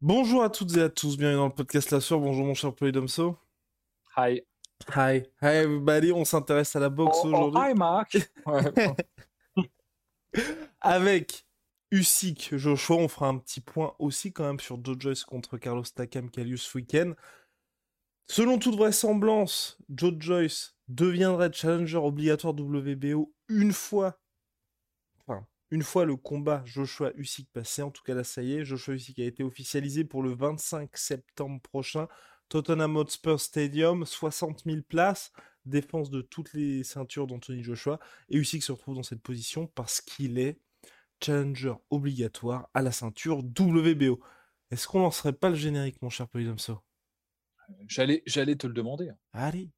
Bonjour à toutes et à tous, bienvenue dans le podcast La Soeur. Bonjour mon cher Polydomso. Hi. Hi. Hi everybody, on s'intéresse à la boxe Oh, oh, aujourd'hui. hi Marc. Ouais, Avec Usyk, Joshua, on fera un petit point aussi quand même sur Joe Joyce contre Carlos Takam qui a lieu ce week-end. Selon toute vraisemblance, Joe Joyce deviendrait challenger obligatoire WBO une fois, une fois le combat Joshua Usyk passé. En tout cas, là, ça y est, Joshua Usyk a été officialisé pour le 25 septembre prochain. Tottenham Hotspur Stadium, 60 000 places, défense de toutes les ceintures d'Anthony Joshua. Et Usyk se retrouve dans cette position parce qu'il est challenger obligatoire à la ceinture WBO. Est-ce qu'on lancerait pas le générique, mon cher Polydomso? J'allais, j'allais te le demander. Allez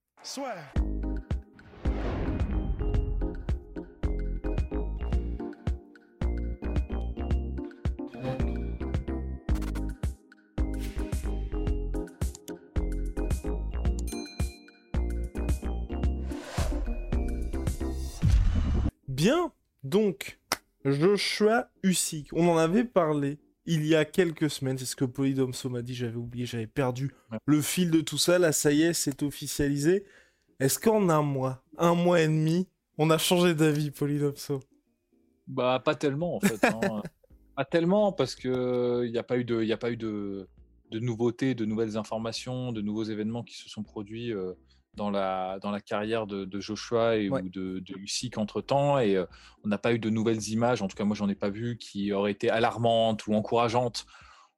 Bien, donc, Joshua Usyk, on en avait parlé il y a quelques semaines, c'est ce que Polydomso m'a dit, j'avais oublié, j'avais perdu Ouais. le fil de tout ça, là ça y est, c'est officialisé. Est-ce qu'en un mois, un mois et demi, on a changé d'avis, Polydomso Bah pas tellement en fait. hein. pas tellement parce que il n'y a pas eu de, y a pas eu de, de nouveautés, de nouvelles informations, de nouveaux événements qui se sont produits euh, dans la dans la carrière de, de Joshua et Ouais. ou de, de Usyk entre temps et euh, on n'a pas eu de nouvelles images. En tout cas moi j'en ai pas vu qui auraient été alarmantes ou encourageantes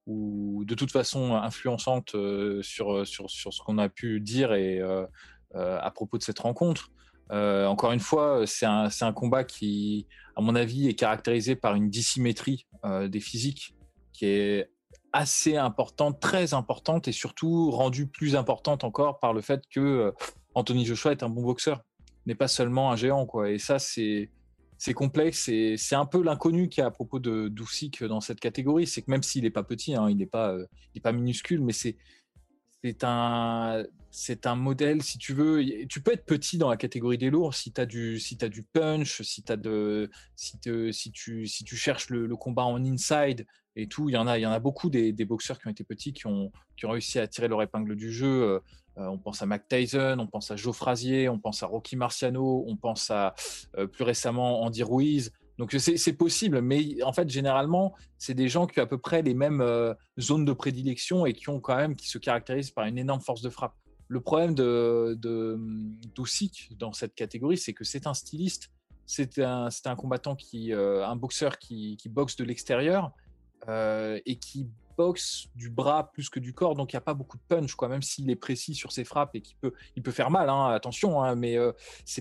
ou de toute façon influençantes euh, sur sur sur ce qu'on a pu dire et euh, euh, à propos de cette rencontre. Euh, encore une fois, c'est un, un combat qui, à mon avis, est caractérisé par une dissymétrie euh, des physiques qui est assez importante, très importante et surtout rendue plus importante encore par le fait que euh, Anthony Joshua est un bon boxeur, n'est pas seulement un géant. Quoi. Et ça, c'est c'est complexe et c'est un peu l'inconnu qu'il y a à propos de d'Usyk dans cette catégorie. C'est que même s'il n'est pas petit, hein, il n'est pas, euh, pas minuscule, mais c'est un, un modèle, si tu veux. Tu peux être petit dans la catégorie des lourds si tu as, du, si t'as du punch, si, t'as de, si, te- si, tu, si tu cherches le combat en inside et tout. Il y en a, il y en a beaucoup des, boxeurs qui ont été petits, qui ont, qui ont réussi à tirer leur épingle du jeu. Euh, euh, on pense à Mac Tyson, on pense à Joe Frazier, on pense à Rocky Marciano, on pense à euh, plus récemment Andy Ruiz. Donc c'est possible, mais en fait généralement c'est des gens qui ont à peu près les mêmes zones de prédilection et qui ont quand même qui se caractérisent par une énorme force de frappe. Le problème de de- dans cette catégorie, c'est que c'est un styliste, c'est un un combattant qui un boxeur qui boxe de l'extérieur euh, et qui boxe du bras plus que du corps, donc il n'y a pas beaucoup de punch, quoi, même s'il est précis sur ses frappes et qu'il peut, il peut faire mal, hein, attention, hein, mais euh,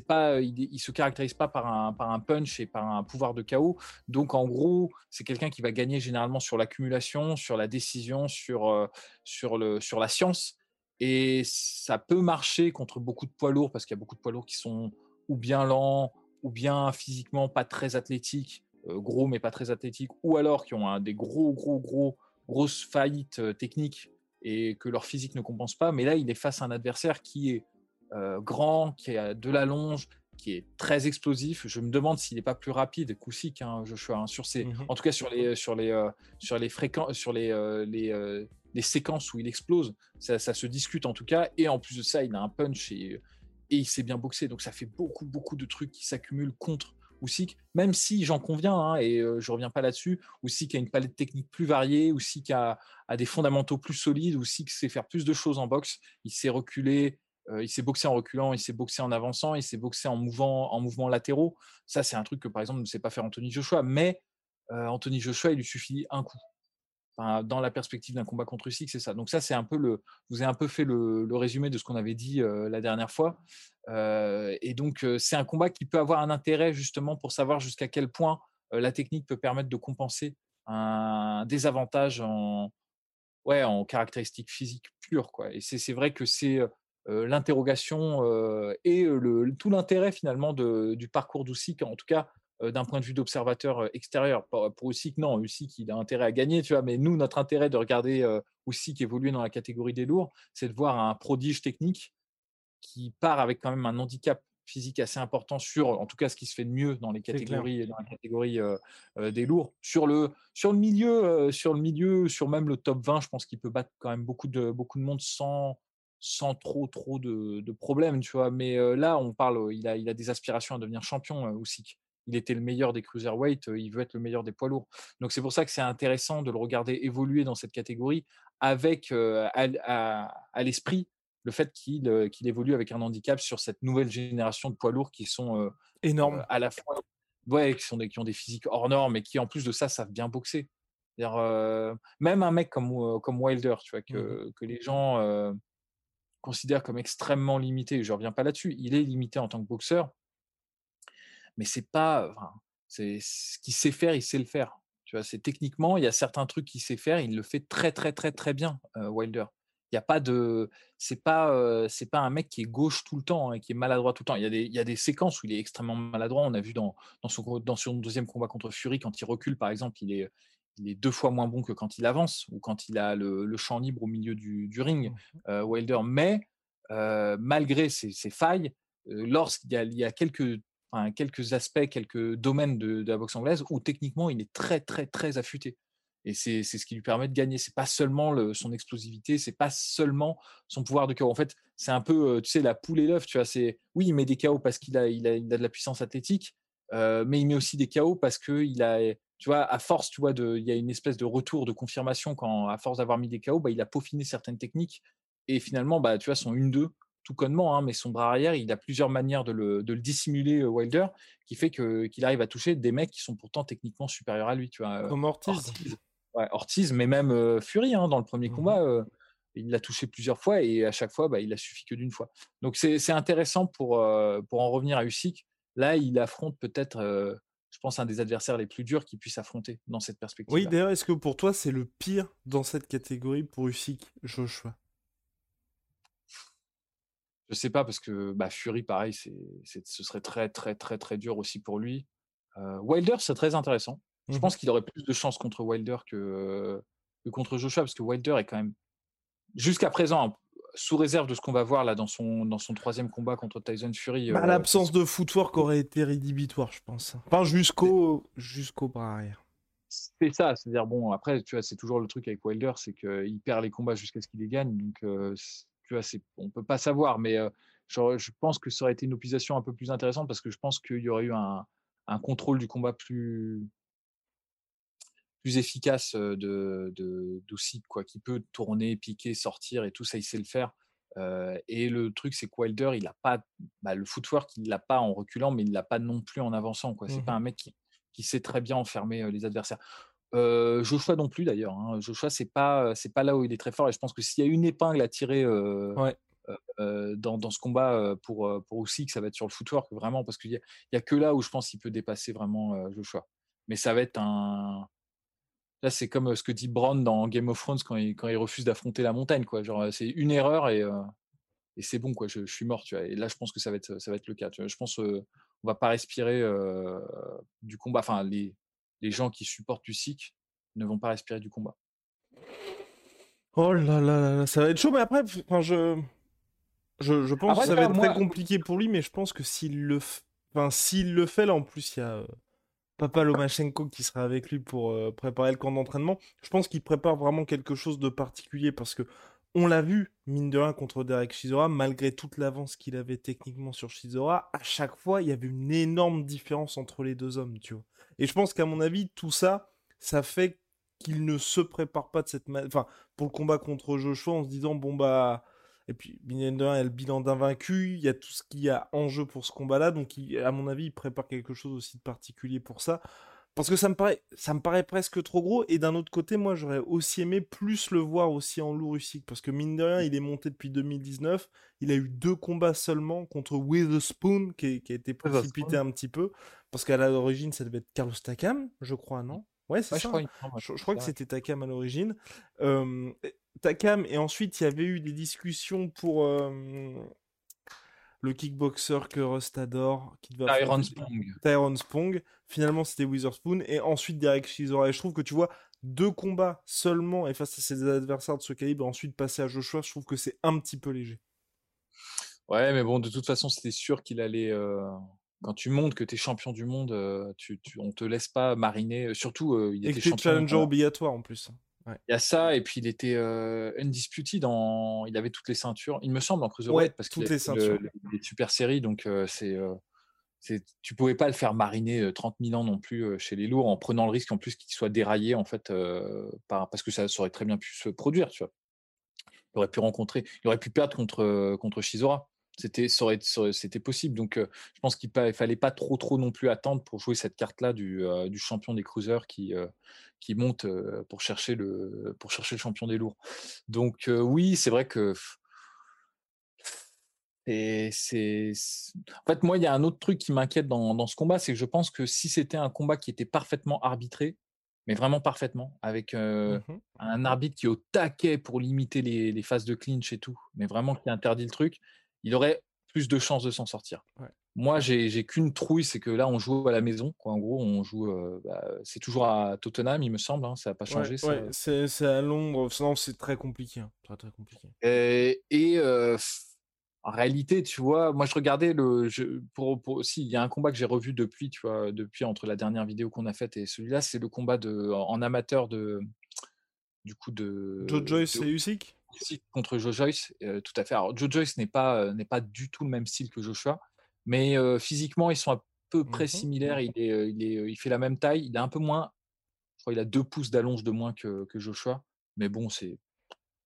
pas, il, il se caractérise pas par un, punch et par un pouvoir de chaos. Donc en gros, c'est quelqu'un qui va gagner généralement sur l'accumulation, sur la décision, sur, euh, sur, le, sur la science. Et ça peut marcher contre beaucoup de poids lourds parce qu'il y a beaucoup de poids lourds qui sont ou bien lents, ou bien physiquement pas très athlétiques, euh, gros mais pas très athlétiques, ou alors qui ont un- des gros, gros, gros, grosses faillites euh, techniques et que leur physique ne compense pas. Mais là, il est face à un adversaire qui est euh, grand, qui a de la longe, qui est très explosif. Je me demande s'il n'est pas plus rapide qu'Usyk, hein, Joshua, hein, sur ses, Mhm. en tout cas sur les, sur les, euh, sur les fréquences, sur les, euh, les, euh, les séquences où il explose. Ça, ça se discute en tout cas. Et en plus de ça, il a un punch et, et il sait bien boxer. Donc ça fait beaucoup, beaucoup de trucs qui s'accumulent contre Usyk, même si j'en conviens, hein, et euh, je reviens pas là-dessus, Usyk a une palette technique plus variée, Usyk a, a des fondamentaux plus solides, Usyk sait faire plus de choses en boxe, il sait reculer, euh, il s'est boxé en reculant, il s'est boxé en avançant, il s'est boxé en mouvant, en mouvements latéraux. Ça, c'est un truc que par exemple ne sait pas faire Anthony Joshua, mais euh, Anthony Joshua, il lui suffit un coup. Dans la perspective d'un combat contre Usyk, c'est ça. Donc ça, c'est un peu le. Vous ai un peu fait le, résumé de ce qu'on avait dit euh, la dernière fois. Euh, et donc, euh, c'est un combat qui peut avoir un intérêt justement pour savoir jusqu'à quel point la technique peut permettre de compenser un désavantage en, ouais, en caractéristiques physiques pures. Et c'est vrai que c'est l'interrogation et le, tout l'intérêt finalement de, du parcours d'Usyk, en tout cas d'un point de vue d'observateur extérieur. Pour, pour Usyk, non, Usyk, il a intérêt à gagner, tu vois, mais nous, notre intérêt de regarder euh, Usyk évoluer dans la catégorie des lourds, c'est de voir un prodige technique qui part avec quand même un handicap physique assez important sur, en tout cas, ce qui se fait de mieux dans les catégories, dans la catégorie des lourds. Sur le, sur le milieu, sur le milieu, sur même le top 20, je pense qu'il peut battre quand même beaucoup de, beaucoup de monde sans, sans trop trop de, problèmes, tu vois. Mais là, on parle, il a, il a des aspirations à devenir champion, aussi. Il était le meilleur des cruiserweight, il veut être le meilleur des poids lourds. Donc c'est pour ça que c'est intéressant de le regarder évoluer dans cette catégorie avec à, l'esprit le fait qu'il qu'il évolue avec un handicap sur cette nouvelle génération de poids lourds qui sont énormes à la fois ouais, qui, sont des, qui ont des physiques hors normes et qui en plus de ça savent bien boxer. même un mec comme, comme Wilder, tu vois, mmh que, que les gens considère comme extrêmement limité. Je ne reviens pas là-dessus. Il est limité en tant que boxeur, mais c'est pas. c'est ce qu'il sait faire, il sait le faire. Tu vois, c'est techniquement, il y a certains trucs qu'il sait faire, il le fait très très très très bien, Wilder. Il y a pas de, c'est pas, c'est pas un mec qui est gauche tout le temps, et hein, qui est maladroit tout le temps. Il y, a des, il y a des séquences où il est extrêmement maladroit. On a vu dans, dans, son, dans son deuxième combat contre Fury, quand il recule, par exemple, il est, il est deux fois moins bon que quand il avance ou quand il a le, champ libre au milieu du, ring, mmh euh, Wilder. Mais euh, malgré ses, failles, euh, lorsqu'il y a, quelques, quelques aspects, quelques domaines de, la boxe anglaise où techniquement il est très très très affûté. Et c'est ce qui lui permet de gagner. C'est pas seulement son explosivité, c'est pas seulement son pouvoir de KO. En fait, c'est un peu, tu sais, la poule et l'œuf. Tu vois, c'est oui, il met des KO parce qu'il a, il a, de la puissance athlétique, mais il met aussi des KO parce qu'il a, tu vois, à force, tu vois, il y a une espèce de retour de confirmation quand, à force d'avoir mis des KO, bah, il a peaufiné certaines techniques et finalement, bah, tu vois, son 1-2, tout connement, hein, mais son bras arrière, il a plusieurs manières de le, dissimuler, euh, Wilder, qui fait qu'il arrive à toucher des mecs qui sont pourtant techniquement supérieurs à lui, tu vois. Euh, Comme Ortiz. Ortiz, mais même euh, Fury, hein, dans le premier mmh combat, il l'a touché plusieurs fois et à chaque fois, bah, il a suffi que d'une fois. Donc c'est intéressant pour, pour en revenir à Usyk. Là, il affronte peut-être je pense, un des adversaires les plus durs qu'il puisse affronter dans cette perspective. Oui, d'ailleurs, est-ce que pour toi, c'est le pire dans cette catégorie pour Usyk, Joshua? Je sais pas, parce que bah, Fury, pareil, c'est, ce serait très, très, très, très dur aussi pour lui. Euh, Wilder, c'est très intéressant. Je mmh pense qu'il aurait plus de chances contre Wilder que, que contre Joshua, parce que Wilder est quand même, jusqu'à présent, sous réserve de ce qu'on va voir là dans son, dans son troisième combat contre Tyson Fury. Bah, euh, L'absence de footwork aurait été rédhibitoire, je pense. Enfin, jusqu'au jusqu'au bras arrière. C'est ça, c'est-à-dire, bon, après, tu vois, c'est toujours le truc avec Wilder, c'est qu'il perd les combats jusqu'à ce qu'il les gagne. Donc, euh, tu vois, on peut pas savoir, mais euh, je pense que ça aurait été une opposition un peu plus intéressante parce que je pense qu'il y aurait eu un, un contrôle du combat plus, plus efficace de, de quoi, qui peut tourner, piquer, sortir et tout ça, il sait le faire. et le truc, c'est que Wilder, il a pas bah, le footwork, il l'a pas en reculant, mais il l'a pas non plus en avançant. Quoi. C'est pas mmh un mec qui, qui, sait très bien enfermer les adversaires. Euh, Joshua non plus d'ailleurs. Hein. Joshua, c'est pas c'est pas là où il est très fort. Et je pense que s'il y a une épingle à tirer dans, dans, ce combat pour pour que ça va être sur le footwork vraiment parce qu'il y, y, a que là où je pense qu'il peut dépasser vraiment Joshua. Mais ça va être un Là, c'est comme ce que dit Brown dans Game of Thrones quand il, quand il refuse d'affronter la montagne. Quoi. Genre, c'est une erreur et, et c'est bon. Quoi. Je, suis mort. Tu vois. Et là, je pense que ça va être, ça va être le cas. Tu vois. Je pense qu'on on va pas respirer du combat. Enfin, les, les gens qui supportent Usyk ne vont pas respirer du combat. Oh là là là, ça va être chaud. Mais après, enfin, je, je, je pense que ça va être très compliqué pour lui. Mais je pense que s'il le, enfin, s'il le fait, là, en plus, il y a Papa Lomachenko qui sera avec lui pour euh, préparer le camp d'entraînement. Je pense qu'il prépare vraiment quelque chose de particulier parce que on l'a vu, mine de rien, contre Derek Chisora, malgré toute l'avance qu'il avait techniquement sur Chisora, à chaque fois, il y avait une énorme différence entre les deux hommes, tu vois. Et je pense qu'à mon avis, tout ça, ça fait qu'il ne se prépare pas de cette manière. Enfin, pour le combat contre Joshua, en se disant, bon, bah, et puis, Binder a le bilan d'invaincu, il y a tout ce qu'il y a en jeu pour ce combat-là, donc à mon avis, il prépare quelque chose aussi de particulier pour ça. Parce que ça me paraît, ça me paraît presque trop gros. Et d'un autre côté, moi, j'aurais aussi aimé plus le voir aussi en lourd russique. Parce que mine de rien, il est monté depuis 2019. Il a eu deux combats seulement contre Witherspoon, qui, qui a été précipité un petit peu. Parce qu'à l'origine, ça devait être Carlos Takam, je crois, non? Ouais, c'est ça. Je crois, que c'était Takam à l'origine. Takam, et ensuite, il y avait eu des discussions pour le kickboxer que Rust adore, qui devait Tyron Spong. Tyron Spong. Finalement, c'était Witherspoon. Et ensuite, Derek Chisora. Et je trouve que tu vois, deux combats seulement et face à ses adversaires de ce calibre, ensuite passer à Joshua, je trouve que c'est un petit peu léger. Ouais, mais bon, de toute façon, c'était sûr qu'il allait quand tu montres que tu es champion du monde, tu, tu, on te laisse pas mariner. Surtout, il était et que challenger obligatoire en plus. Il y a ça, et puis il était undisputed, dans... il avait toutes les ceintures, il me semble, en cruiserweight, parce qu'il a le, les super séries, donc c'est, c'est, tu pouvais pas le faire mariner 30 000 ans non plus chez les lourds, en prenant le risque en plus qu'il soit déraillé, en fait, par... parce que ça, aurait très bien pu se produire, tu vois. Il aurait pu rencontrer, il aurait pu perdre contre, contre Shizora c'était c'était possible. Donc, je pense qu'il ne fallait pas trop, trop non plus attendre pour jouer cette carte-là du, du, champion des cruisers qui, qui monte pour, chercher le, pour chercher le champion des lourds. Donc, oui, c'est vrai que. Et c'est. En fait, moi, il y a un autre truc qui m'inquiète dans, dans, ce combat, c'est que je pense que si c'était un combat qui était parfaitement arbitré, mais vraiment parfaitement, avec mmh un arbitre qui est au taquet pour limiter les, les, phases de clinch et tout, mais vraiment qui interdit le truc, il aurait plus de chances de s'en sortir. Moi, j'ai qu'une trouille, c'est que là, on joue à la maison. En gros, on joue. Euh, bah, c'est toujours à Tottenham, il me semble. Hein, ça n'a pas changé. Ouais, c'est à Londres. Sinon, c'est très compliqué. Hein, très, très compliqué. Et, euh, en réalité, tu vois, moi, je regardais le. pour, aussi, il y a un combat que j'ai revu depuis, tu vois, depuis entre la dernière vidéo qu'on a faite et celui-là, c'est le combat de, en, amateur de. Du coup, de. Joe Joyce et Usyk? Contre Joe Joyce, euh, tout à fait. Alors, Joe Joyce n'est pas, euh, n'est pas du tout le même style que Joshua, mais euh, physiquement, ils sont à peu près mmh similaires. Il, est, il, est, il fait la même taille. Il a un peu moins, je crois, il a deux pouces d'allonge de moins que, que Joshua, mais bon, c'est.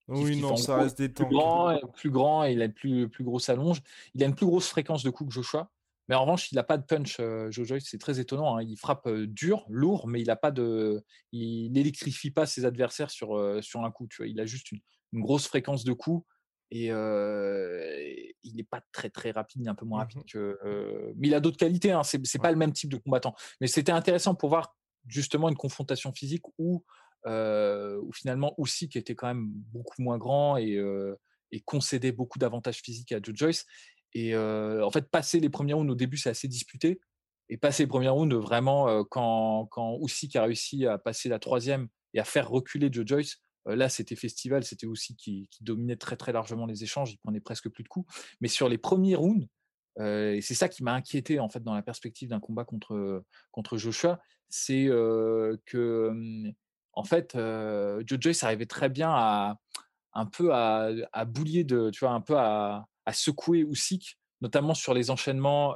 Oui, non, ça reste des temps. Plus grand, plus grand et il a une plus, plus grosse allonge. Il a une plus grosse fréquence de coups que Joshua. Mais en revanche, il n'a pas de punch, Joe Joyce. C'est très étonnant. Hein. Il frappe dur, lourd, mais il n'a pas de. Il n'électrifie pas ses adversaires sur, sur un coup. Tu vois. Il a juste une, une grosse fréquence de coups et il n'est pas très très rapide, il est un peu moins rapide mmh que. mais il a d'autres qualités, hein, c'est, pas le même type de combattant. Mais c'était intéressant pour voir justement une confrontation physique où, où finalement qui était quand même beaucoup moins grand et, et concédait beaucoup d'avantages physiques à Joe Joyce. Et en fait, passer les premiers rounds au début, c'est assez disputé. Et passer les premiers rounds, vraiment, quand, quand qui a réussi à passer la troisième et à faire reculer Joe Joyce, Là, c'était Festival, c'était aussi qui, dominait très très largement les échanges, il prenait presque plus de coups. Mais sur les premiers rounds, et c'est ça qui m'a inquiété en fait dans la perspective d'un combat contre, contre Joshua, c'est que en fait, Joe Joyce arrivait très bien à un peu à, boulier de, tu vois, un peu à, secouer Usyk notamment sur les enchaînements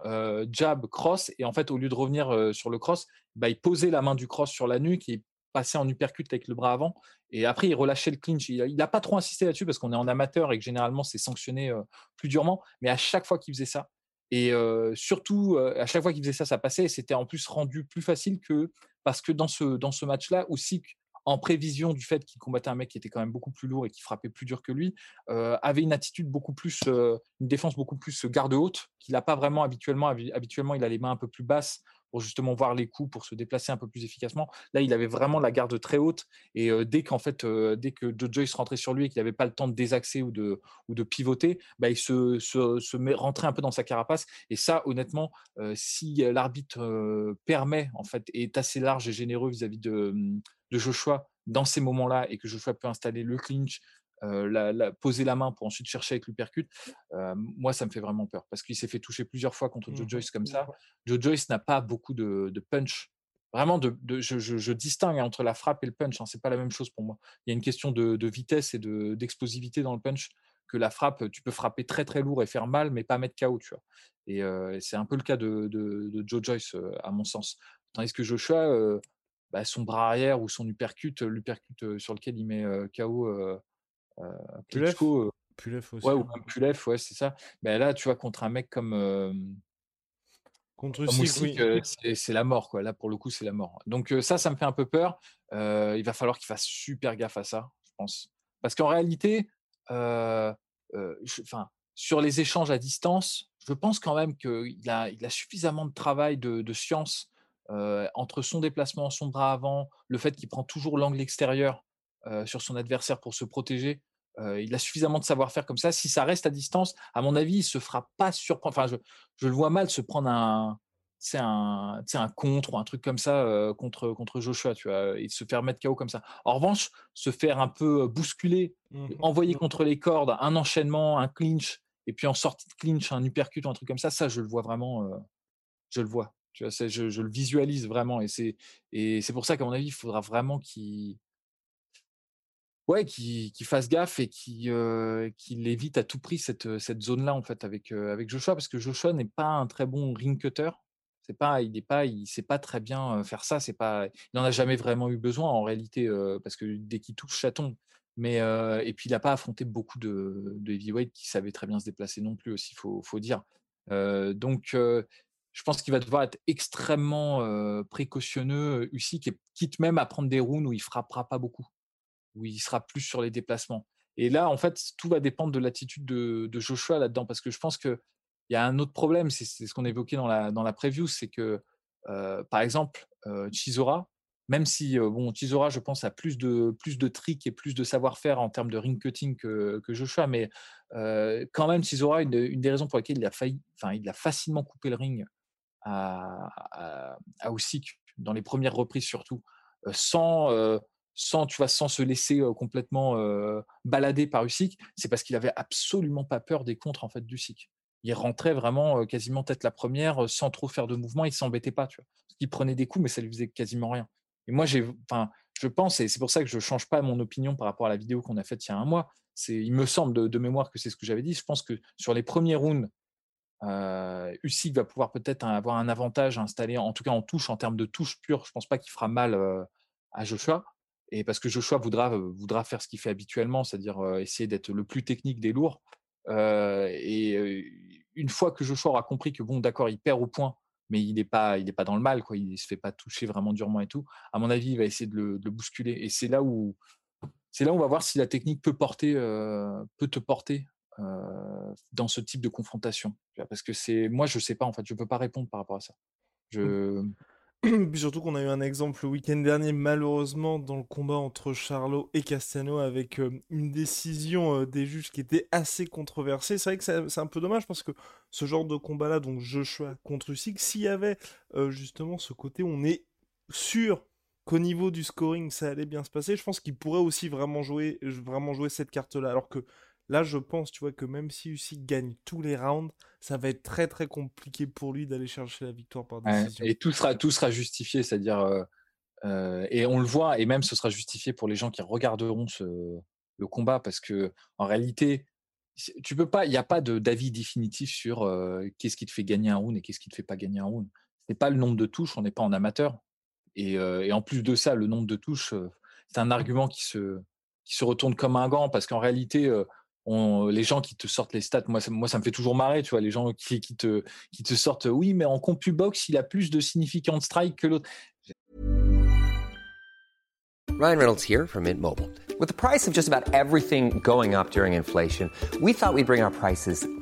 jab cross et en fait au lieu de revenir sur le cross bah, il posait la main du cross sur la nuque passer en uppercut avec le bras avant. Et après, il relâchait le clinch. Il n'a pas trop insisté là-dessus parce qu'on est en amateur et que généralement, c'est sanctionné plus durement. Mais à chaque fois qu'il faisait ça, et surtout, à chaque fois qu'il faisait ça, ça passait. Et c'était en plus rendu plus facile que parce que dans ce, dans ce match-là, aussi en prévision du fait qu'il combattait un mec qui était quand même beaucoup plus lourd et qui frappait plus dur que lui, avait une attitude beaucoup plus, une défense beaucoup plus garde haute qu'il n'a pas vraiment habituellement. Habituellement, il a les mains un peu plus basses pour justement voir les coups, pour se déplacer un peu plus efficacement. Là, il avait vraiment la garde très haute et dès qu'en fait, dès que Joe Joyce rentrait sur lui et qu'il n'avait pas le temps de désaxer ou de, ou de pivoter, bah, il se, se, se met, rentrait un peu dans sa carapace. Et ça, honnêtement, si l'arbitre permet en fait est assez large et généreux vis-à-vis de, de Joshua dans ces moments-là et que Joshua peut installer le clinch, la, poser la main pour ensuite chercher avec l'uppercut, moi, ça me fait vraiment peur parce qu'il s'est fait toucher plusieurs fois contre Joe mmh Joyce comme ça. Joe Joyce n'a pas beaucoup de, punch. Vraiment, de, je, distingue entre la frappe et le punch. Hein, c'est pas la même chose pour moi. Il y a une question de, vitesse et d'explosivité dans le punch que la frappe. Tu peux frapper très très lourd et faire mal, mais pas mettre KO. Tu vois. Et, c'est un peu le cas de, Joe Joyce, à mon sens. Tandis que Joshua, bah, son bras arrière ou son uppercut, l'uppercut sur lequel il met KO Klitschko, aussi. Ouais, ou même ouais, c'est ça. Mais là, tu vois, contre un mec comme. contre oui. c'est la mort, quoi. Là, pour le coup, c'est la mort. Donc, ça, ça me fait un peu peur. il va falloir qu'il fasse super gaffe à ça, je pense. Parce qu'en réalité, enfin, sur les échanges à distance, je pense quand même qu'il a, il a suffisamment de travail, de, de science entre son déplacement, son bras avant, le fait qu'il prend toujours l'angle extérieur sur son adversaire pour se protéger, il a suffisamment de savoir-faire comme ça. Si ça reste à distance, à mon avis, il se fera pas surprendre. Enfin, je, je, le vois mal se prendre un, c'est un, un contre ou un truc comme ça contre, contre Joshua, tu vois, et se faire mettre KO comme ça. En revanche, se faire un peu bousculer, mmh envoyer mmh contre les cordes, un enchaînement, un clinch, et puis en sortie de clinch, un uppercut ou un truc comme ça, ça, je le vois vraiment, je le vois. Tu vois, je, je, le visualise vraiment, et c'est, et c'est pour ça qu'à mon avis, il faudra vraiment qu'il ouais, qui, fasse gaffe et qui, qu'il évite à tout prix cette, cette zone-là en fait avec, avec Joshua parce que Joshua n'est pas un très bon ring cutter. C'est pas, il n'est pas, il sait pas très bien faire ça. C'est pas, il n'en a jamais vraiment eu besoin en réalité parce que dès qu'il touche, ça tombe. Mais et puis il n'a pas affronté beaucoup de, de qui savaient très bien se déplacer non plus aussi, faut, faut dire. donc je pense qu'il va devoir être extrêmement précautionneux, Usyk, quitte même à prendre des rounds où il frappera pas beaucoup, où il sera plus sur les déplacements. Et là, en fait, tout va dépendre de l'attitude de, Joshua là-dedans, parce que je pense que il y a un autre problème, c'est ce qu'on évoquait dans la, dans la preview, c'est que, par exemple, Chizora, même si, bon, Chizora, je pense, a plus de, plus de tricks et plus de savoir-faire en termes de ring cutting que, Joshua, mais quand même, Chizora, une, des raisons pour lesquelles il a, failli, enfin, il a facilement coupé le ring à, à, à dans les premières reprises surtout, sans, sans, tu vois, sans se laisser complètement balader par Usyk, c'est parce qu'il avait absolument pas peur des contres en fait d'Usyk il rentrait vraiment quasiment tête la première sans trop faire de mouvement, il s'embêtait pas. Il prenait des coups, mais ça lui faisait quasiment rien. Et moi, j'ai, enfin, je pense, et c'est pour ça que je change pas mon opinion par rapport à la vidéo qu'on a faite il y a un mois. C'est, il me semble de, mémoire que c'est ce que j'avais dit. Je pense que sur les premiers rounds, euh, Usyk va pouvoir peut-être avoir un avantage installé, en tout cas en touche, en termes de touche pure. Je pense pas qu'il fera mal à Joshua. Et parce que Joshua voudra, voudra faire ce qu'il fait habituellement, c'est-à-dire essayer d'être le plus technique des lourds. et une fois que Joshua aura compris que bon, d'accord, il perd au point, mais il n'est pas, il pas dans le mal, quoi. Il se fait pas toucher vraiment durement et tout. À mon avis, il va essayer de le, bousculer. Et c'est là où, c'est là où on va voir si la technique peut porter, peut te porter dans ce type de confrontation. Parce que c'est, moi, je sais pas en fait, je peux pas répondre par rapport à ça. Mmh. Je, surtout qu'on a eu un exemple le week-end dernier, malheureusement, dans le combat entre Charlot et Castano, avec euh, une décision euh, des juges qui était assez controversée. C'est vrai que c'est un peu dommage parce que ce genre de combat-là, donc Joshua contre Usyk, s'il y avait euh, justement ce côté, on est sûr qu'au niveau du scoring, ça allait bien se passer. Je pense qu'il pourrait aussi vraiment jouer, vraiment jouer cette carte-là. Alors que Là, je pense, tu vois, que même si Usyk gagne tous les rounds, ça va être très très compliqué pour lui d'aller chercher la victoire par décision. et tout sera, tout sera justifié, c'est-à-dire, euh, euh, et on le voit, et même ce sera justifié pour les gens qui regarderont ce, le combat, parce que en réalité, tu peux pas, il n'y a pas d'avis définitif sur euh, qu'est-ce qui te fait gagner un round et qu'est-ce qui te fait pas gagner un round. C'est pas le nombre de touches, on n'est pas en amateur. Et, et, en plus de ça, le nombre de touches, c'est un argument qui se, qui se retourne comme un gant, parce qu'en réalité, les gens qui te sortent les stats, moi ça, moi ça me fait toujours marrer, tu vois, les gens qui, qui, te, qui te sortent, oui, mais en CompuBox, il a plus de significant strike que l'autre. Ryan Reynolds here from Mint Mobile. With the price of just about everything going up during inflation, we thought we'd bring our prices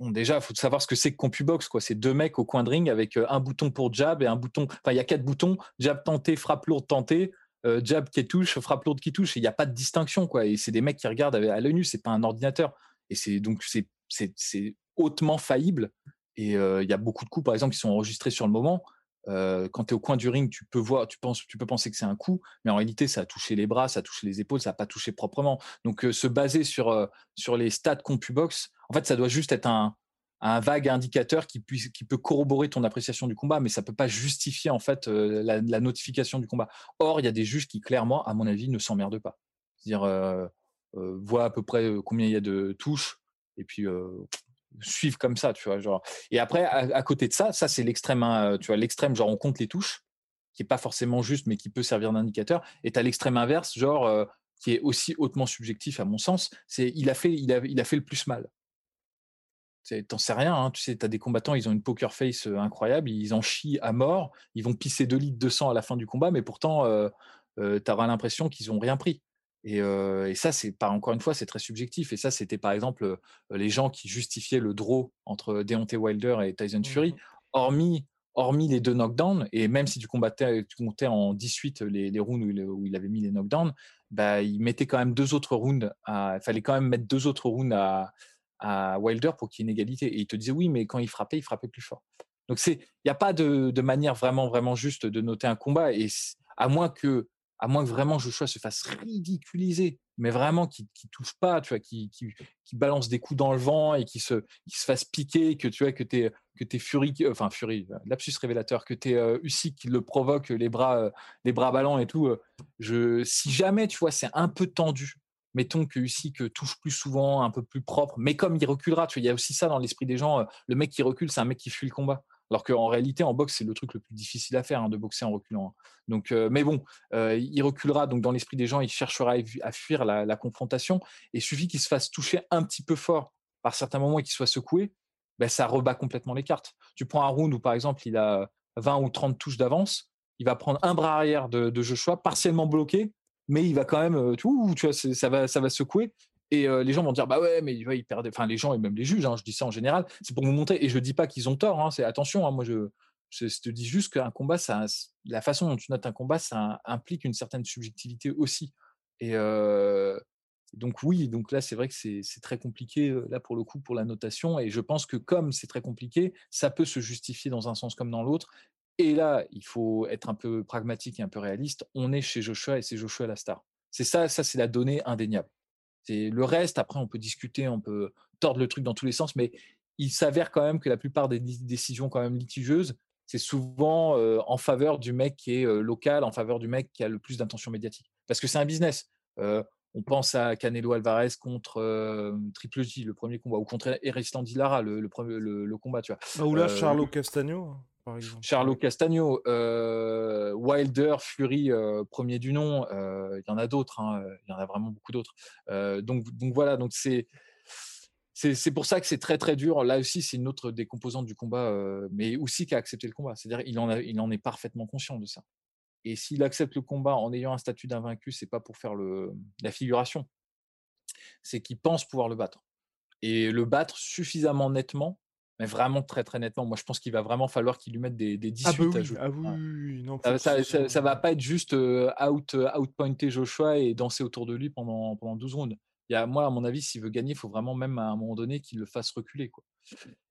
Déjà, il faut savoir ce que c'est que CompuBox. Quoi. C'est deux mecs au coin de ring avec un bouton pour jab et un bouton. Enfin, il y a quatre boutons jab tenté, frappe lourde tentée, euh, jab qui touche, frappe lourde qui touche. Il n'y a pas de distinction. Quoi. Et c'est des mecs qui regardent à l'œil nu, c'est pas un ordinateur. Et c'est donc c'est hautement faillible. Et euh, il y a beaucoup de coups, par exemple, qui sont enregistrés sur le moment. Euh, quand tu es au coin du ring, tu peux voir, tu penses, tu peux penser que c'est un coup, mais en réalité, ça a touché les bras, ça a touché les épaules, ça n'a pas touché proprement. Donc, se baser sur sur les stats CompuBox, en fait, ça doit juste être un, vague indicateur qui, peut corroborer ton appréciation du combat, mais ça peut pas justifier en fait euh, la, notification du combat. Or, il y a des juges qui clairement, à mon avis, ne s'emmerdent pas. C'est-à-dire euh, euh, à peu près combien il y a de touches et puis suivent comme ça, tu vois. Genre. Et après, à, côté de ça, ça c'est l'extrême, hein, tu vois, l'extrême, genre on compte les touches. qui est pas forcément juste, mais qui peut servir d'indicateur. Et tu as l'extrême inverse, genre qui est aussi hautement subjectif à mon sens, c'est il a fait le plus mal. T'en sais rien, hein, tu sais, tu as des combattants, ils ont une poker face incroyable, ils en chient à mort, ils vont pisser 2 litres de sang à la fin du combat, mais pourtant, tu auras l'impression qu'ils n'ont rien pris. Et, ça, c'est pas encore une fois, c'est très subjectif. Et ça, c'était par exemple les gens qui justifiaient le draw entre Deontay Wilder et Tyson Fury, mmh hormis, hormis les deux knockdowns. Et même si tu combattais, tu comptais en 18 les, les rounds où il, avait mis les knockdowns, bah, il mettait quand même deux autres rounds. Il fallait quand même mettre deux autres rounds à, à Wilder pour qu'il y ait une égalité. Et il te disait oui, mais quand il frappait, il frappait plus fort. Donc c'est, il n'y a pas de, de, manière vraiment vraiment juste de noter un combat. Et à moins que à moins que vraiment Joshua se fasse ridiculiser, mais vraiment qui ne touche pas, tu vois, qui, qui, qui, balance des coups dans le vent et qui se, qui se fasse piquer, que tu vois, que tu que es Fury, enfin Fury, lapsus révélateur, que tu es euh, qui le provoque les bras, euh, les bras ballants et tout. Euh, je, si jamais, tu vois, c'est un peu tendu, mettons que Usyk touche plus souvent, un peu plus propre, mais comme il reculera, tu vois, il y a aussi ça dans l'esprit des gens, le mec qui recule, c'est un mec qui fuit le combat. Alors qu'en réalité, en boxe, c'est le truc le plus difficile à faire, hein, de boxer en reculant. Hein. Donc, euh, mais bon, euh, il reculera. Donc, dans l'esprit des gens, il cherchera à, fuir la, confrontation. Et il suffit qu'il se fasse toucher un petit peu fort par certains moments et qu'il soit secoué, ben, ça rebat complètement les cartes. Tu prends un round où, par exemple, il a 20 ou 30 touches d'avance, il va prendre un bras arrière de, de Joshua, partiellement bloqué, mais il va quand même, euh, tu vois, ça va, ça va secouer. Et les gens vont dire bah ouais, mais ils perdent. Enfin, les gens et même les juges, hein, je dis ça en général, c'est pour vous montrer. Et je dis pas qu'ils ont tort. Hein, c'est attention. Hein, moi, je, je, te dis juste qu'un combat, ça, la façon dont tu notes un combat, ça implique une certaine subjectivité aussi. Et donc oui, donc là, c'est vrai que c'est très compliqué là pour le coup pour la notation. Et je pense que comme c'est très compliqué, ça peut se justifier dans un sens comme dans l'autre. Et là, il faut être un peu pragmatique et un peu réaliste. On est chez Joshua et c'est Joshua la star. C'est ça, ça c'est la donnée indéniable. C'est le reste. Après, on peut discuter, on peut tordre le truc dans tous les sens, mais il s'avère quand même que la plupart des décisions quand même litigieuses, c'est souvent en faveur du mec qui est local, en faveur du mec qui a le plus d'intention médiatique. Parce que c'est un business. on pense à Canelo Alvarez contre Triple J, le premier combat, ou contre Eristan Lara, le, le, le, combat, tu vois. Ah, ou là, Charlo Castagno. Hein. Charlo Castagno, euh, Wilder, Fury, euh, premier du nom. Euh, il y en a d'autres. Hein, il y en a vraiment beaucoup d'autres. donc, donc voilà. Donc c'est c'est pour ça que c'est très très dur. Là aussi, c'est une autre des composantes du combat, mais aussi qui a accepté le combat. C'est-à-dire, il en a, il en est parfaitement conscient de ça. Et s'il accepte le combat en ayant un statut d'invaincu, c'est pas pour faire le, la figuration. C'est qu'il pense pouvoir le battre et le battre suffisamment nettement mais vraiment très très nettement. Moi, je pense qu'il va vraiment falloir qu'il lui mette des, des 18 ah bah à jouer. Ah oui, non, ça, ça, ça, va pas être juste out, outpointer Joshua et danser autour de lui pendant, pendant 12 rounds. Il y a, moi, à mon avis, s'il veut gagner, il faut vraiment même à un moment donné qu'il le fasse reculer. Quoi.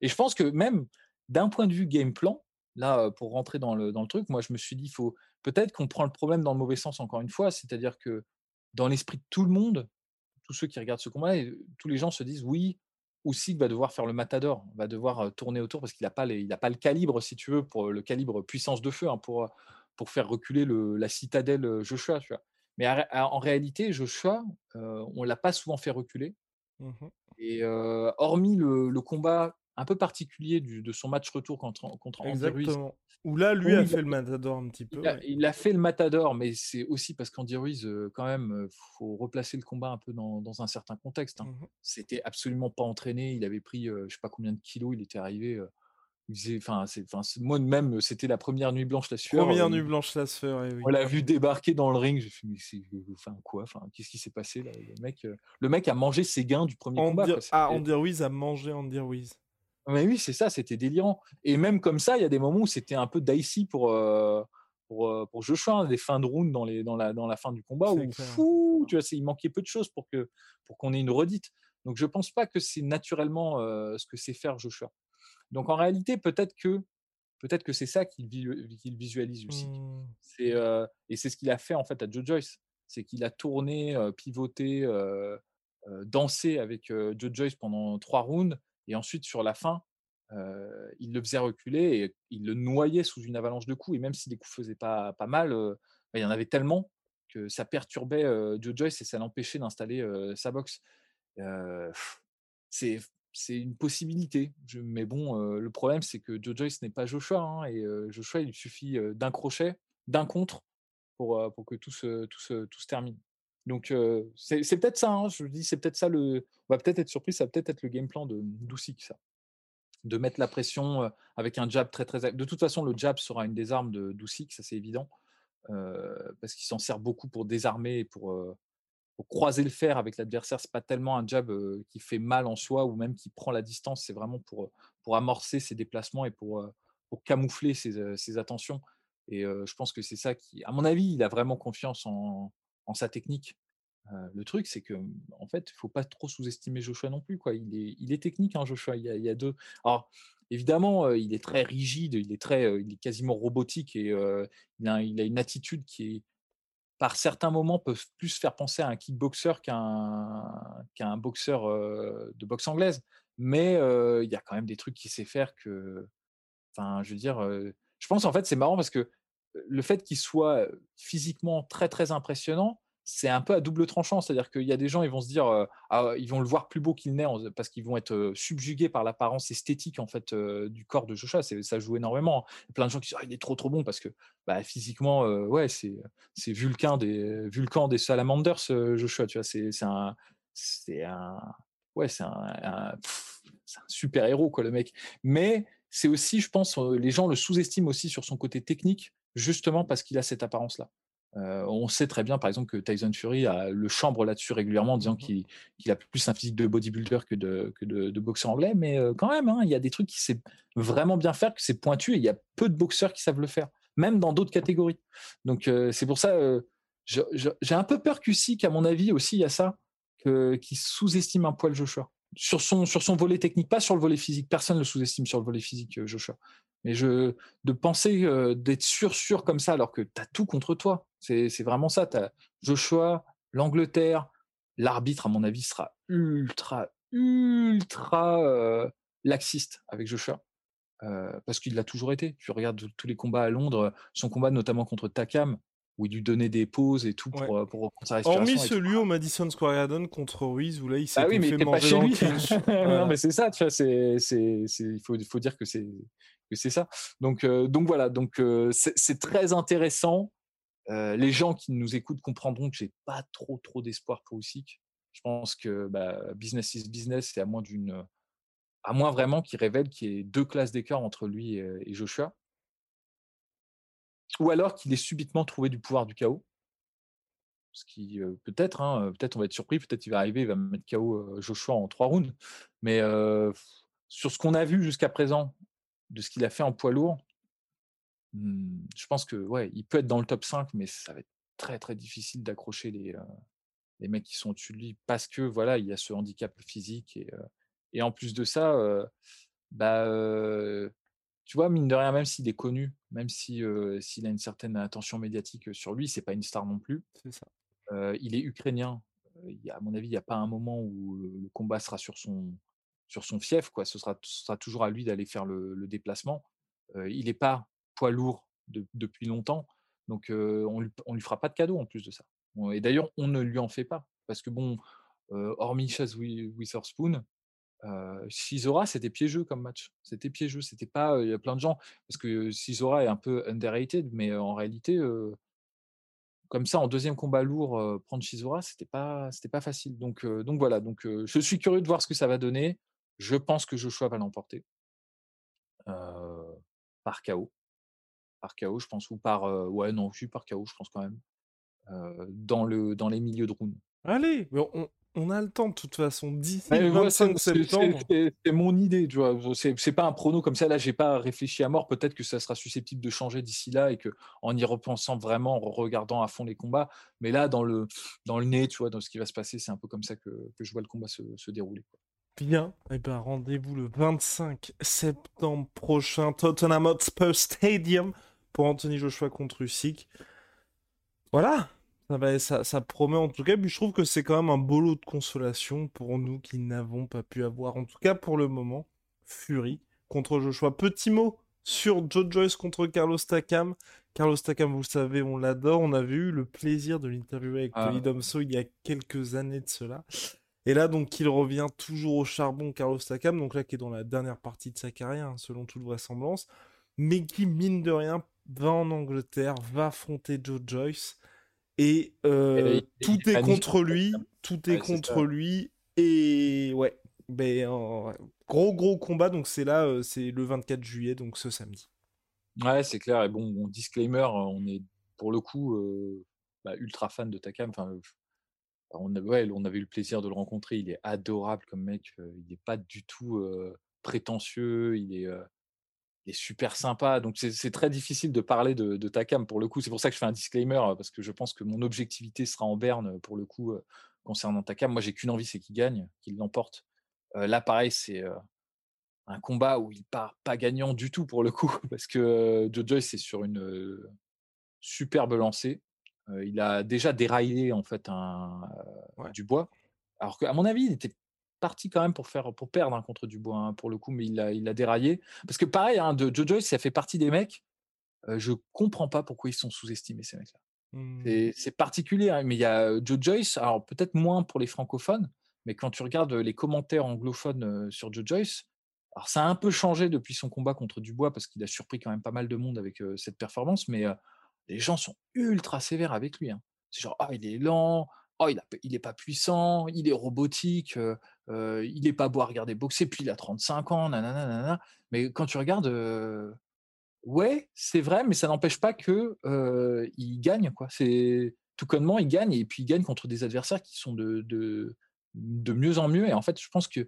Et je pense que même d'un point de vue game plan, là, pour rentrer dans le, dans le truc, moi, je me suis dit, faut peut-être qu'on prend le problème dans le mauvais sens encore une fois, c'est-à-dire que dans l'esprit de tout le monde, tous ceux qui regardent ce combat, tous les gens se disent, oui, Usyk va devoir faire le matador, va devoir tourner autour parce qu'il n'a pas, pas le calibre, si tu veux, pour le calibre puissance de feu, hein, pour, pour faire reculer le, la citadelle Joshua. Tu vois. Mais en réalité, Joshua, on ne l'a pas souvent fait reculer. Mmh Et hormis le, le, combat un peu particulier du, de son match retour contre, contre Andy Ruiz. Où là, lui a fait le matador un petit peu. Il a, fait le matador, mais c'est aussi parce qu'Andy Ruiz, quand même, faut replacer le combat un peu dans, dans un certain contexte. Hein. Mmh C'était absolument pas entraîné. Il avait pris, je sais pas combien de kilos. Il était arrivé. enfin, moi même, c'était la première nuit blanche la sueur. Première nuit blanche la sueur. On l'a vu débarquer dans le ring. J'ai fait, mais enfin quoi Enfin, qu'est-ce qui s'est passé là? Le mec, le mec a mangé ses gains du premier combat. Ah, Andy Ruiz a mangé Andy Ruiz. Mais oui, c'est ça, c'était délirant. Et même comme ça, il y a des moments où c'était un peu dicey pour, euh, pour, euh, pour, Joshua, hein, des fins de round dans, les, dans, la, dans la fin du combat, où fou, tu vois, il manquait peu de choses pour qu'on pour qu'on ait une redite. Donc je pense pas que c'est naturellement euh, ce que c'est faire Joshua. Donc en réalité, peut-être que peut-être que c'est ça qu'il visualise aussi. Mmh. C'est et c'est ce qu'il a fait en fait à Joe Joyce, c'est qu'il a tourné, pivoté, dansé avec Joe Joyce pendant trois rounds et ensuite, sur la fin, il le faisait reculer et il le noyait sous une avalanche de coups. Et même si les coups faisaient pas, mal, bah, il y en avait tellement que ça perturbait Joe Joyce et ça l'empêchait d'installer sa boxe. c'est une possibilité. mais bon, le problème, c'est que Joe Joyce n'est pas Joshua. Hein, et Joshua, il suffit d'un crochet d'un contre pour, que tout se termine. Donc c'est peut-être ça, hein, je dis, c'est peut-être ça le. On va peut-être être surpris, ça va peut-être être le game plan de Doucic, ça. De mettre la pression avec un jab très très. De toute façon, le jab sera une des armes de Doucic, ça c'est évident. parce qu'il s'en sert beaucoup pour désarmer et pour, croiser le fer avec l'adversaire. C'est pas tellement un jab qui fait mal en soi ou même qui prend la distance. C'est vraiment pour, amorcer ses déplacements et pour, pour camoufler ses, ses attentions. Et je pense que c'est ça qui, à mon avis, il a vraiment confiance en, en sa technique. le truc, c'est que en fait, faut pas trop sous-estimer Joshua non plus. Quoi. Il, est, il est technique, hein, Joshua. Il y, a, deux. Alors, évidemment, il est très rigide, il est très, il est quasiment robotique et il a, il, a, une attitude qui par certains moments, peut plus faire penser à un kickboxer qu'un qu'un boxeur de boxe anglaise. Mais il y a quand même des trucs qu'il sait faire que, enfin, je veux dire, je pense en fait, c'est marrant parce que le fait qu'il soit physiquement très très impressionnant, c'est un peu à double tranchant. C'est-à-dire qu'il y a des gens, ils vont se dire, ah, ils vont le voir plus beau qu'il n'est parce qu'ils vont être subjugués par l'apparence esthétique en fait du corps de Joshua. Ça joue énormément. Il y a plein de gens qui disent, ah, il est trop trop bon parce que bah, physiquement, ouais, c'est c'est Vulcain des Vulcan des Salamanders, Joshua. Tu vois, c'est un c'est un ouais, c'est un, super héros quoi le mec. Mais c'est aussi, je pense, les gens le sous-estiment aussi sur son côté technique justement parce qu'il a cette apparence-là. Euh, on sait très bien, par exemple, que Tyson Fury a le chambre là-dessus régulièrement, en disant mmh qu'il a plus un physique de bodybuilder que de, que de, boxeur anglais, mais euh, quand même, hein, il y a des trucs qu'il sait vraiment bien faire, que c'est pointu, et il y a peu de boxeurs qui savent le faire, même dans d'autres catégories. Donc euh, c'est pour ça, j'ai un peu peur qu'à mon avis, aussi, il y a ça, qui sous-estime un poil Joshua. Sur son, sur son volet technique, pas sur le volet physique. Personne ne le sous-estime sur le volet physique, Joshua. Mais je, de penser d'être sûr, sûr comme ça, alors que tu as tout contre toi. C'est vraiment ça. Tu as Joshua, l'Angleterre, l'arbitre, à mon avis, sera ultra, ultra laxiste avec Joshua. parce qu'il l'a toujours été. Tu regardes tous les combats à Londres, son combat notamment contre Takam, où il lui donnait des pauses et tout pour, ouais. pour reprendre sa respiration. Hormis celui au Madison Square Garden contre Ruiz, où là il s'est ah oui, mais fait manger pas chez lui. non, mais c'est ça, tu vois, c'est, il faut, faut dire que c'est, c'est ça. Donc, euh, donc voilà, donc euh, c'est très intéressant. Euh, les gens qui nous écoutent comprendront que j'ai pas trop trop d'espoir pour Usyk. Je pense que bah, business is business, c'est à moins d'une, à moins vraiment qu'il révèle qu'il y ait deux classes d'écart entre lui et, Joshua, ou alors qu'il ait subitement trouvé du pouvoir du chaos. Ce qui peut-être, hein, peut-être on va être surpris, peut-être qu'il va arriver, il va mettre KO Joshua en trois rounds. Mais sur ce qu'on a vu jusqu'à présent, de ce qu'il a fait en poids lourd, mmh, je pense que ouais, il peut être dans le top 5, mais ça va être très très difficile d'accrocher les, les mecs qui sont au-dessus de lui parce que voilà, il y a ce handicap physique et, et en plus de ça, bah tu vois, mine de rien, même s'il est connu, même si s'il a une certaine attention médiatique sur lui, c'est pas une star non plus. C'est ça. il est ukrainien. Il y a, à mon avis, il n'y a pas un moment où le combat sera sur son, sur son fief. Quoi. Ce, sera, sera toujours à lui d'aller faire le, déplacement. il n'est pas poids lourd depuis longtemps, donc on ne lui, fera pas de cadeau en plus de ça. Et d'ailleurs, on ne lui en fait pas. Parce que, bon, hormis Chaz Witherspoon, euh, Shizora, c'était piégeux comme match. C'était piégeux. C'était pas. Il y a plein de gens. Parce que Shizora est un peu underrated, mais en réalité, comme ça, en deuxième combat lourd, prendre Shizora, c'était pas, c'était pas facile. Donc, donc voilà. Donc, je suis curieux de voir ce que ça va donner. Je pense que Joshua va l'emporter. par KO. Par KO, je pense. Ou par. ouais, non, je suis par KO, je pense quand même. dans, le, dans les milieux de round. Allez, on, on a le temps de toute façon. D'ici le 25 septembre. C'est mon idée, tu vois. C'est pas un prono comme ça. Là, j'ai pas réfléchi à mort. Peut-être que ça sera susceptible de changer d'ici là et que en y repensant vraiment, en regardant à fond les combats. Mais là, dans le, dans le nez, tu vois, dans ce qui va se passer, c'est un peu comme ça que, que, je vois le combat se, se dérouler. Quoi. Bien, et eh ben rendez-vous le 25 septembre prochain, Tottenham Hotspur Stadium pour Anthony Joshua contre Usyk. Voilà, ça, ça, ça, promet en tout cas, puis je trouve que c'est quand même un beau lot de consolation pour nous qui n'avons pas pu avoir, en tout cas pour le moment, Fury contre Joshua. Petit mot sur Joe Joyce contre Carlos Takam. Carlos Takam, vous le savez, on l'adore. On avait eu le plaisir de l'interviewer avec ah. Domso il y a quelques années de cela. Et là, donc, il revient toujours au charbon, Carlos Takam, donc là, qui est dans la dernière partie de sa carrière, hein, selon toute vraisemblance, mais qui, mine de rien, va en Angleterre, va affronter Joe Joyce. Et, euh, tout est contre lui, tout est contre lui. Et ouais, ben, gros gros combat. Donc c'est là, euh, c'est le 24 juillet, donc ce samedi. Ouais, c'est clair. Et bon, disclaimer, on est pour le coup bah, ultra fan de Takam. Enfin, on, on avait eu le plaisir de le rencontrer. Il est adorable comme mec. il n'est pas du tout prétentieux. Il est, est, super sympa. Donc c'est très difficile de parler de, Takam pour le coup. C'est pour ça que je fais un disclaimer parce que je pense que mon objectivité sera en berne pour le coup concernant Takam. Moi, j'ai qu'une envie, c'est qu'il gagne, qu'il l'emporte. là, pareil, c'est un combat où il part pas gagnant du tout pour le coup parce que Joe Joyce est sur une superbe lancée il a déjà déraillé en fait un, Dubois. Alors qu'à mon avis, il était parti quand même pour faire pour perdre hein, contre Dubois hein, pour le coup, mais il a, il a déraillé. Parce que pareil, hein, de Joe Joyce, ça fait partie des mecs. je comprends pas pourquoi ils sont sous-estimés ces mecs-là. Mmh. C'est particulier, mais il y a Joe Joyce. Alors peut-être moins pour les francophones, mais quand tu regardes les commentaires anglophones sur Joe Joyce, alors ça a un peu changé depuis son combat contre Dubois parce qu'il a surpris quand même pas mal de monde avec cette performance, mais les gens sont ultra sévères avec lui. Hein. C'est genre, ah, il est lent, oh, il, n'est est pas puissant, il est robotique, il n'est pas beau à regarder boxer, puis il a 35 ans, nanana, Mais quand tu regardes, ouais, c'est vrai, mais ça n'empêche pas que il gagne, quoi. C'est tout connement, il gagne, et puis il gagne contre des adversaires qui sont de, de, de mieux en mieux. Et en fait, je pense qu'il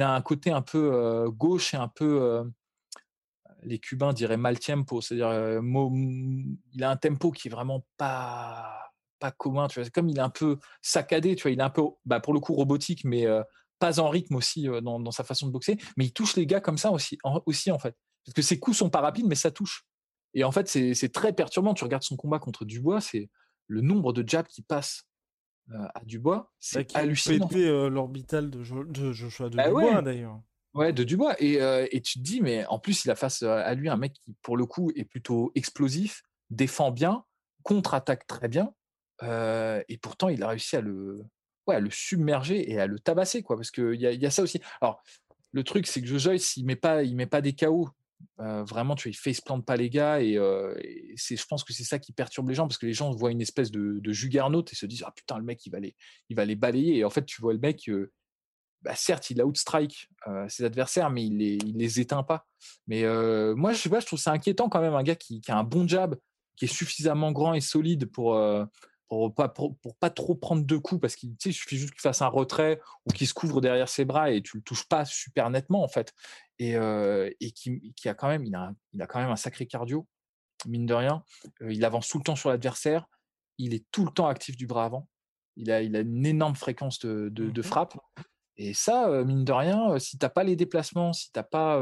a un côté un peu gauche et un peu les Cubains diraient mal tempo, c'est-à-dire il a un tempo qui est vraiment pas pas commun. Tu vois, comme il est un peu saccadé, tu vois, il est un peu, bah, pour le coup robotique, mais pas en rythme aussi dans, sa façon de boxer. Mais il touche les gars comme ça aussi, en, aussi en fait, parce que ses coups sont pas rapides, mais ça touche. Et en fait, c'est très perturbant. Tu regardes son combat contre Dubois, c'est le nombre de jabs qui passent à Dubois, c'est hallucinant. Pété l'orbital de, Joshua de bah Dubois d'ailleurs. Ouais, de Dubois. Et, euh, et, tu te dis, mais en plus, il a face à lui un mec qui, pour le coup, est plutôt explosif, défend bien, contre-attaque très bien. Et pourtant, il a réussi à le, ouais, le submerger et à le tabasser, quoi. Parce qu'il y a, y a ça aussi. Alors, le truc, c'est que Joyce, il met pas, il met pas des KO. Vraiment, tu vois, il face plante pas les gars et, c'est, je pense que c'est ça qui perturbe les gens parce que les gens voient une espèce de, de et se disent ah putain le mec il va les, il va les balayer et en fait tu vois le mec bah, certes, il outstrike ses adversaires, mais il les, les éteint pas. Mais moi, je je trouve ça inquiétant quand même, un gars qui, a un bon jab, qui est suffisamment grand et solide pour, pour, pas, pour, pas trop prendre de coups, parce qu'il suffit juste qu'il fasse un retrait ou qu'il se couvre derrière ses bras et tu le touches pas super nettement, en fait. Et, et qui, qui, a quand même, il a, il a quand même un sacré cardio, mine de rien. il avance tout le temps sur l'adversaire. Il est tout le temps actif du bras avant. Il a, il a une énorme fréquence de, de, de mmh frappe. Et ça, mine de rien, si t'as pas les déplacements, si t'as pas,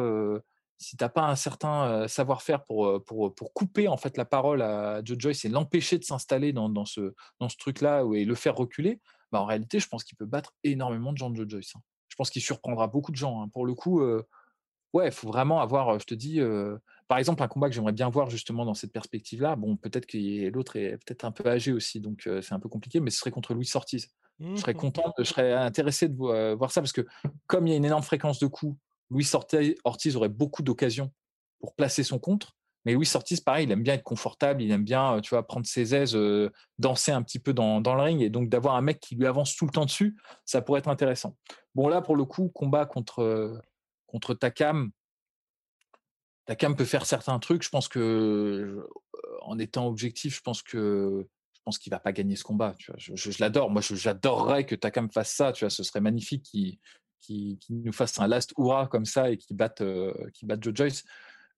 si t'as pas un certain savoir-faire pour, pour, pour, couper en fait la parole à Joe Joyce et l'empêcher de s'installer dans, dans, ce, dans ce truc-là et le faire reculer, bah en réalité, je pense qu'il peut battre énormément de gens de Joe Joyce. Hein. Je pense qu'il surprendra beaucoup de gens. Hein. Pour le coup, ouais, il faut vraiment avoir, je te dis, par exemple, un combat que j'aimerais bien voir justement dans cette perspective-là. Bon, peut-être que l'autre est peut-être un peu âgé aussi, donc c'est un peu compliqué, mais ce serait contre Louis Ortiz. Je serais mmh. content, je serais intéressé de voir ça parce que comme il y a une énorme fréquence de coups, Louis Ortiz aurait beaucoup d'occasions pour placer son contre. Mais Louis Ortiz, pareil, il aime bien être confortable, il aime bien, tu vois, prendre ses aises, danser un petit peu dans, le ring. Et donc, d'avoir un mec qui lui avance tout le temps dessus, ça pourrait être intéressant. Bon, là, pour le coup, combat contre, contre Takam. Takam peut faire certains trucs. Je pense que, en étant objectif, je pense que pense qu'il va pas gagner ce combat. Je, l'adore. Moi, j'adorerais que Takam fasse ça. Tu vois, ce serait magnifique qu'il qui, nous fasse un last hurrah comme ça et qu'il batte, euh, batte Joe Joyce.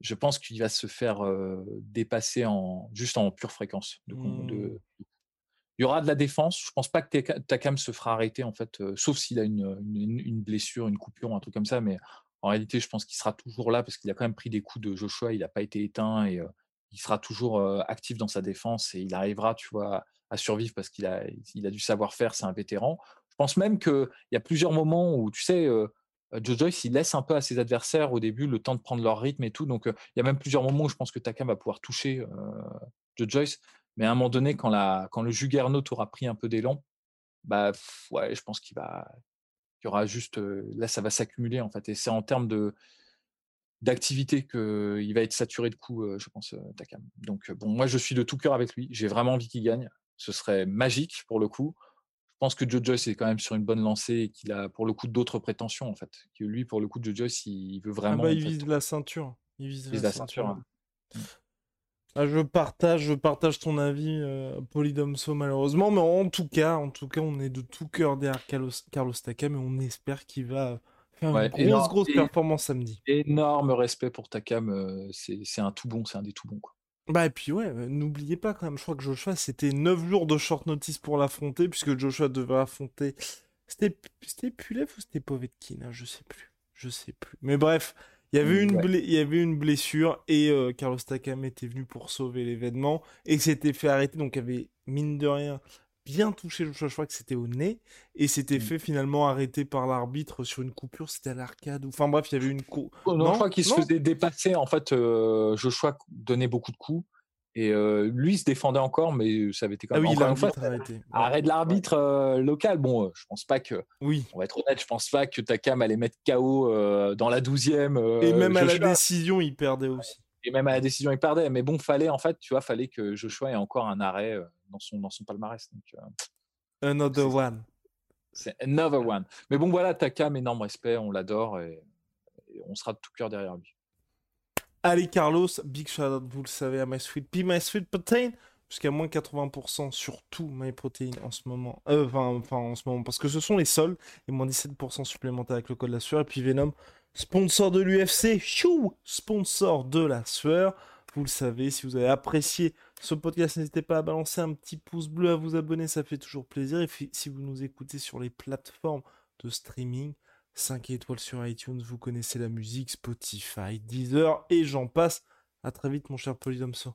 Je pense qu'il va se faire euh, dépasser en juste en pure fréquence. Mmh. il y aura de la défense. Je pense pas que Takam se fera arrêter en fait, euh, sauf s'il a une, une, blessure, une coupure, un truc comme ça. Mais en réalité, je pense qu'il sera toujours là parce qu'il a quand même pris des coups de Joshua. Il n'a pas été éteint et il sera toujours actif dans sa défense et il arrivera, tu vois, à survivre parce qu'il a, il a du savoir-faire, c'est un vétéran. Je pense même qu'il y a plusieurs moments où, tu sais, Joe Joyce, il laisse un peu à ses adversaires au début le temps de prendre leur rythme et tout. Donc, il y a même plusieurs moments où je pense que Takam va pouvoir toucher Joe Joyce. Mais à un moment donné, quand, le Juggernaut aura pris un peu d'élan, bah, ouais, je pense qu'il va, y aura juste, là, ça va s'accumuler en fait. Et c'est en termes de, d'activité qu'il va être saturé de coups, je pense, Takam. Donc bon, moi je suis de tout cœur avec lui. J'ai vraiment envie qu'il gagne. Ce serait magique pour le coup. Je pense que Joe Joyce est quand même sur une bonne lancée et qu'il a pour le coup d'autres prétentions en fait. Que lui, pour le coup, Joe Joyce, il veut Ah vraiment. bah, en il fait, vise la ceinture. Il vise, il vise la la ceinture. hein. Ah, je partage, je partage ton avis, euh, Polydomso, malheureusement, mais en tout cas, en tout cas, on est de tout cœur derrière Carlos, Carlos Takam et on espère qu'il va faire Ouais, une grosse, énorme- grosse performance samedi. Énorme respect pour Takam. euh, C'est c'est un tout bon, c'est un des tout bons. Quoi. Bah et puis ouais, euh, n'oubliez pas quand même, je crois que Joshua, c'était 9 jours de short notice pour l'affronter, puisque Joshua devait affronter... C'était c'était Pulev ou c'était Povetkin hein, Je sais plus, je sais plus. Mais bref, il y avait une, Ouais. blé- il y avait une blessure et euh, Carlos Takam était venu pour sauver l'événement et s'était fait arrêter, donc avait, mine de rien, bien touché Joshua, je crois que c'était au nez, et s'était Mm. fait finalement arrêter par l'arbitre sur une coupure, c'était à l'arcade, ou... enfin bref, il y avait une... cou- Oh, non, je crois qu'il se faisait dépasser. En fait, euh, Joshua donnait beaucoup de coups. Et euh, lui, il se défendait encore, mais ça avait été quand Ah même. oui, encore une fois, l'arbitre a arrêté. Arrêt de l'arbitre euh, local. Bon, euh, je pense pas que. Oui. On va être honnête, je pense pas que Takam allait mettre KO dans la 12e. euh, Et même à la décision, il perdait aussi. Et même à la décision, il perdait. Mais bon, fallait, en fait, tu vois, fallait que Joshua ait encore un arrêt dans, son, dans son palmarès. Donc, euh, Another one. c'est another one. Mais bon, voilà, Takam, énorme respect, on l'adore et, et on sera de tout cœur derrière lui. Allez, Carlos, big shout out, vous le savez, à My Sweet Pea, My Sweet Protein, jusqu'à moins 80% sur tout My Protein en ce moment. Euh, Enfin, enfin, en ce moment, parce que ce sont les soldes, et moins 17% supplémentaires avec le code la sueur. Et puis Venom, sponsor de l'UFC, sponsor de la sueur. Vous le savez, si vous avez apprécié ce podcast, n'hésitez pas à balancer un petit pouce bleu, à vous abonner, ça fait toujours plaisir. Et si vous nous écoutez sur les plateformes de streaming, 5 étoiles sur iTunes, vous connaissez la musique, Spotify, Deezer et j'en passe. À très vite, mon cher Polydomso.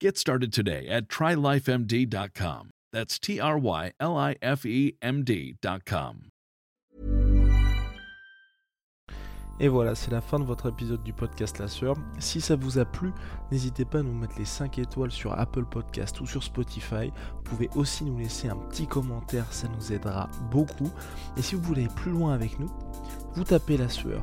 Get started today at trylifemd.com. That's T R Y L I F E M D.com. Et voilà, c'est la fin de votre épisode du podcast La. Si ça vous a plu, n'hésitez pas à nous mettre les 5 étoiles sur Apple Podcast ou sur Spotify. Vous pouvez aussi nous laisser un petit commentaire, ça nous aidera beaucoup. Et si vous voulez aller plus loin avec nous, vous tapez La Sueur